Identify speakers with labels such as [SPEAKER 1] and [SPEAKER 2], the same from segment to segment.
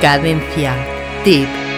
[SPEAKER 1] Cadencia. Tip.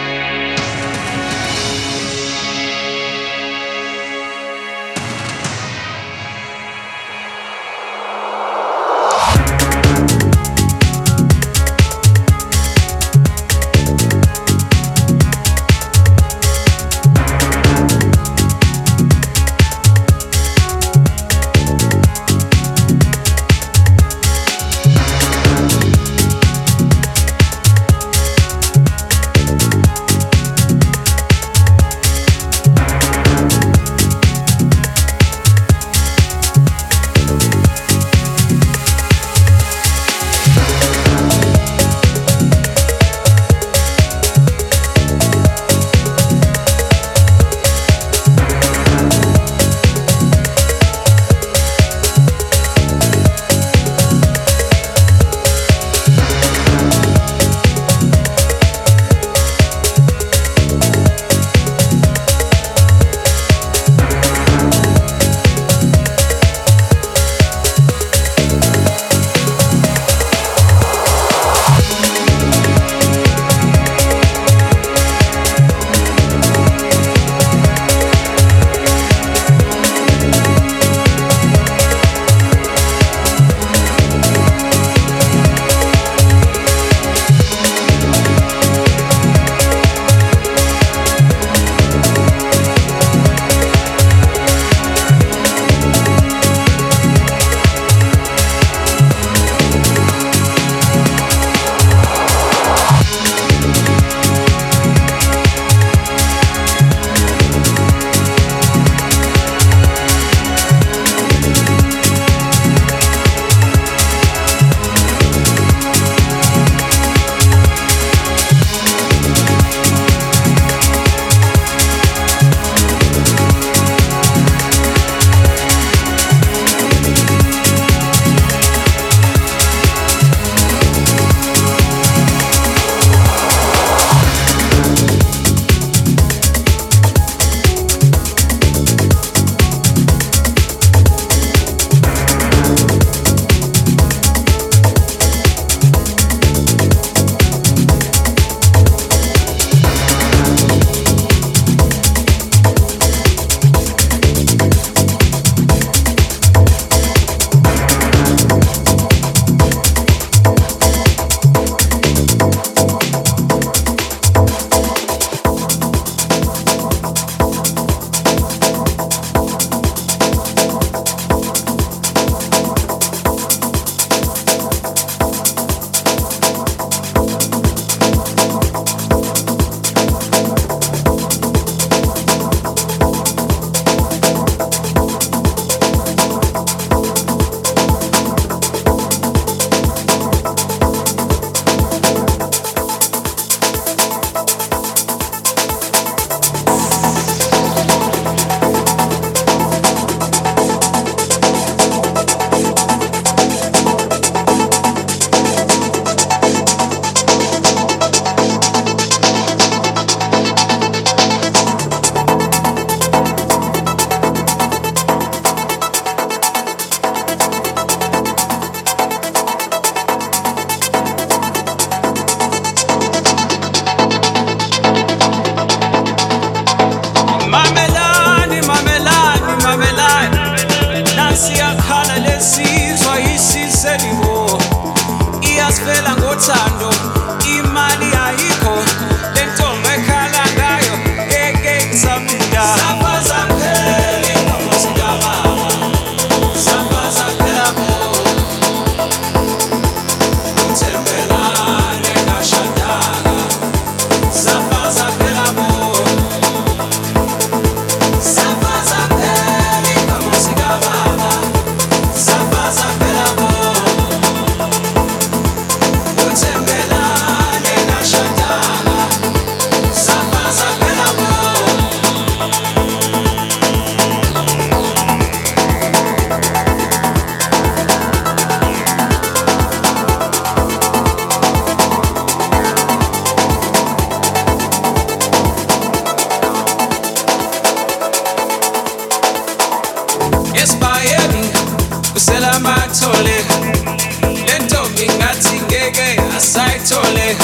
[SPEAKER 2] sayithole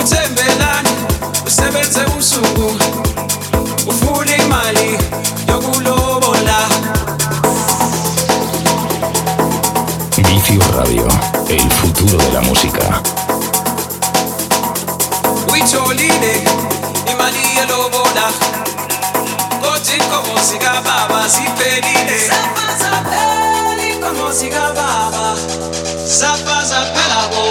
[SPEAKER 2] uthembelani usebenze usuku ufuna imali yokulobola. Vicio Radio, el futuro de la música. Uyitholile imali yelobola kothi inkomo zikababa ziphelile. kuimba muzika baba sapaza pelabo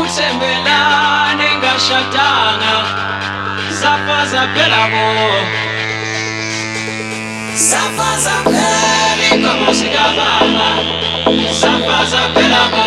[SPEAKER 2] uthembelane ngashatanga sapaza pelabo sapaza pelabo muzika baba sapaza pelabo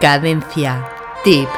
[SPEAKER 1] Cadencia. Tip.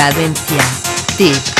[SPEAKER 1] Cadencia. Tip.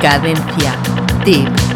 [SPEAKER 1] Cadencia. Tip.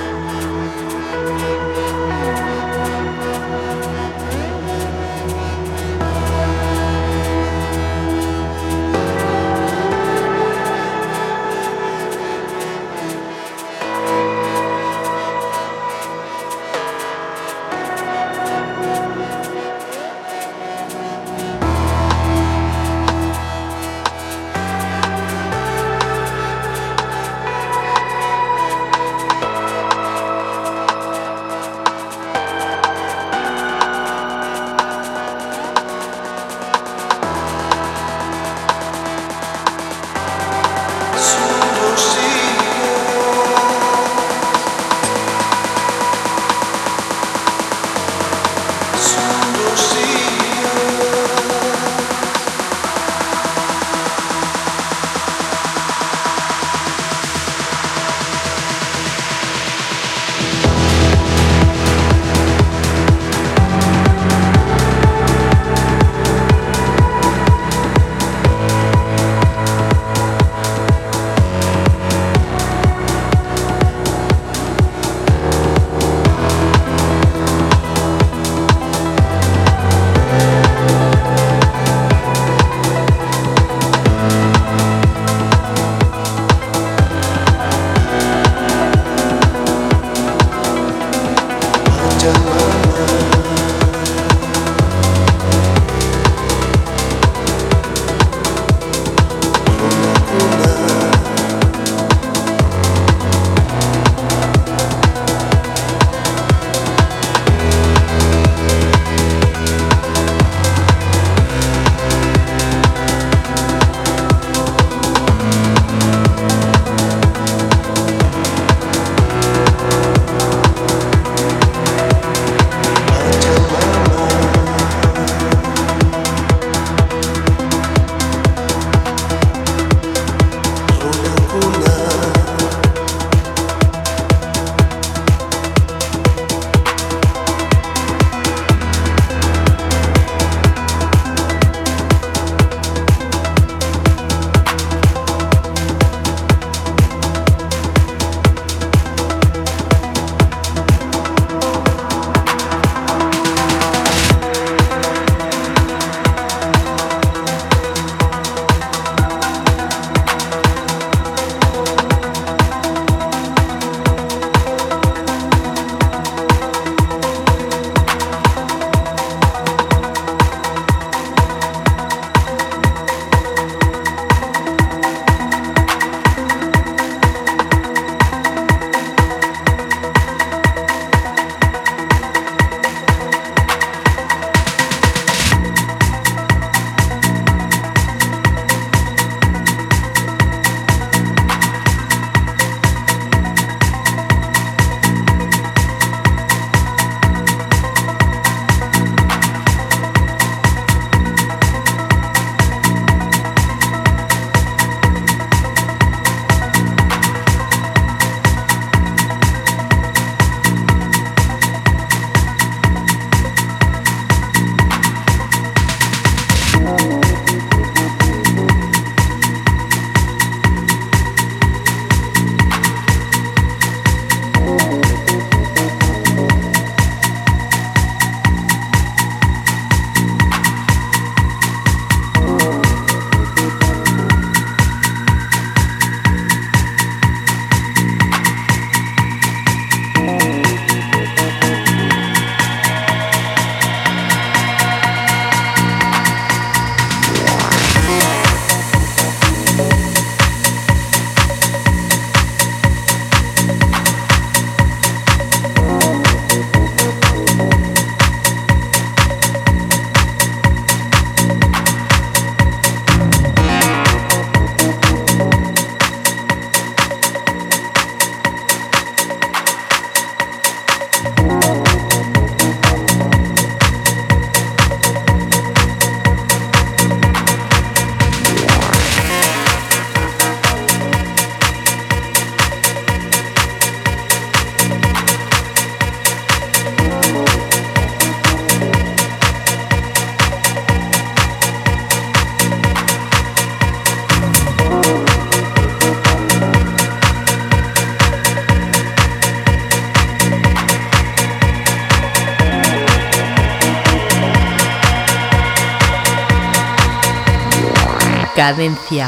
[SPEAKER 1] Cadencia.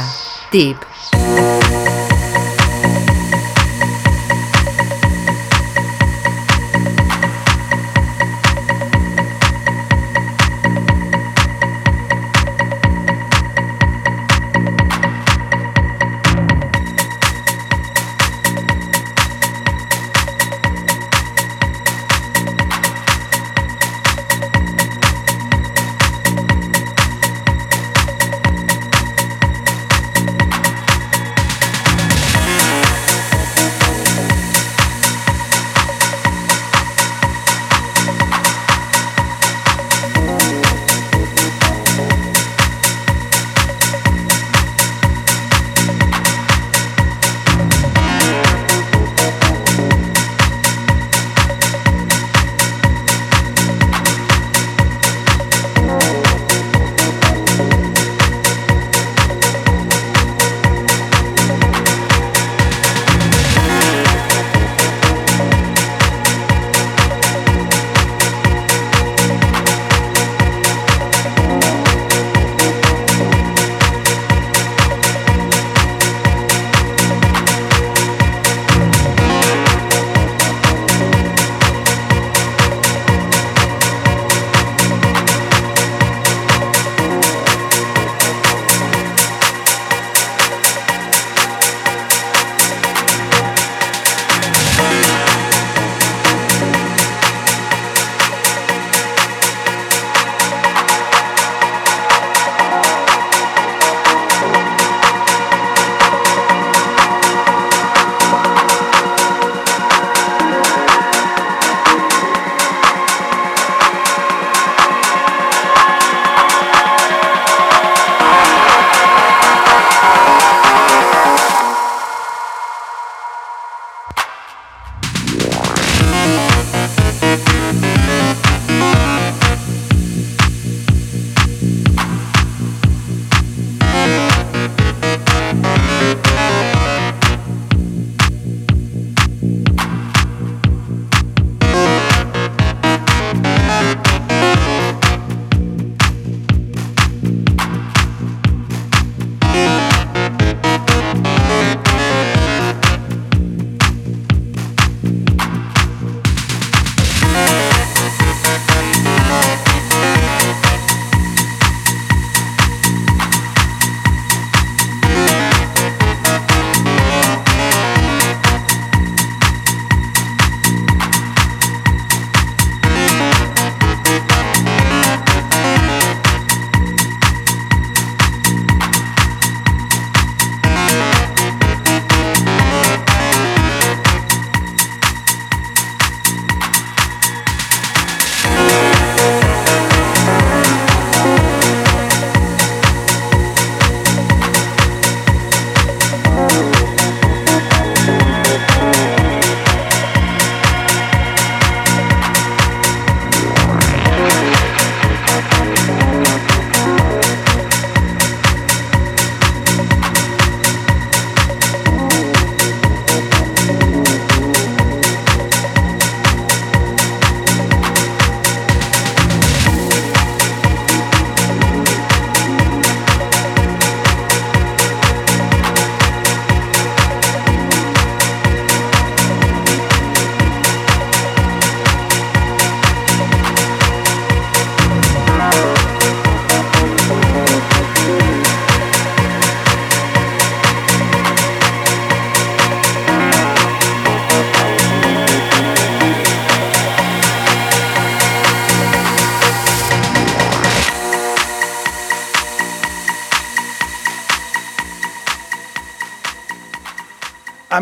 [SPEAKER 1] Tip.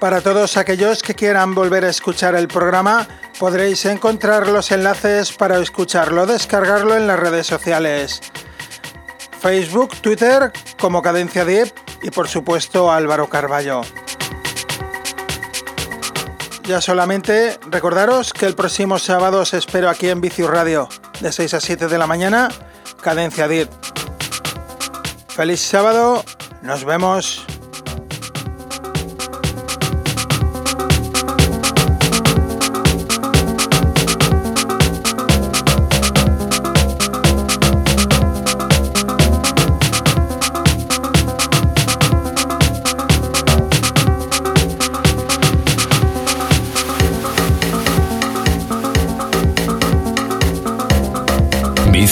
[SPEAKER 3] Para todos aquellos que quieran volver a escuchar el programa, Podréis encontrar los enlaces para escucharlo, descargarlo en las redes sociales. Facebook, Twitter como Cadencia Deep y por supuesto Álvaro Carballo. Ya solamente recordaros que el próximo sábado os espero aquí en Vicius Radio, de 6 a 7 de la mañana, Cadencia Deep. Feliz sábado, nos vemos.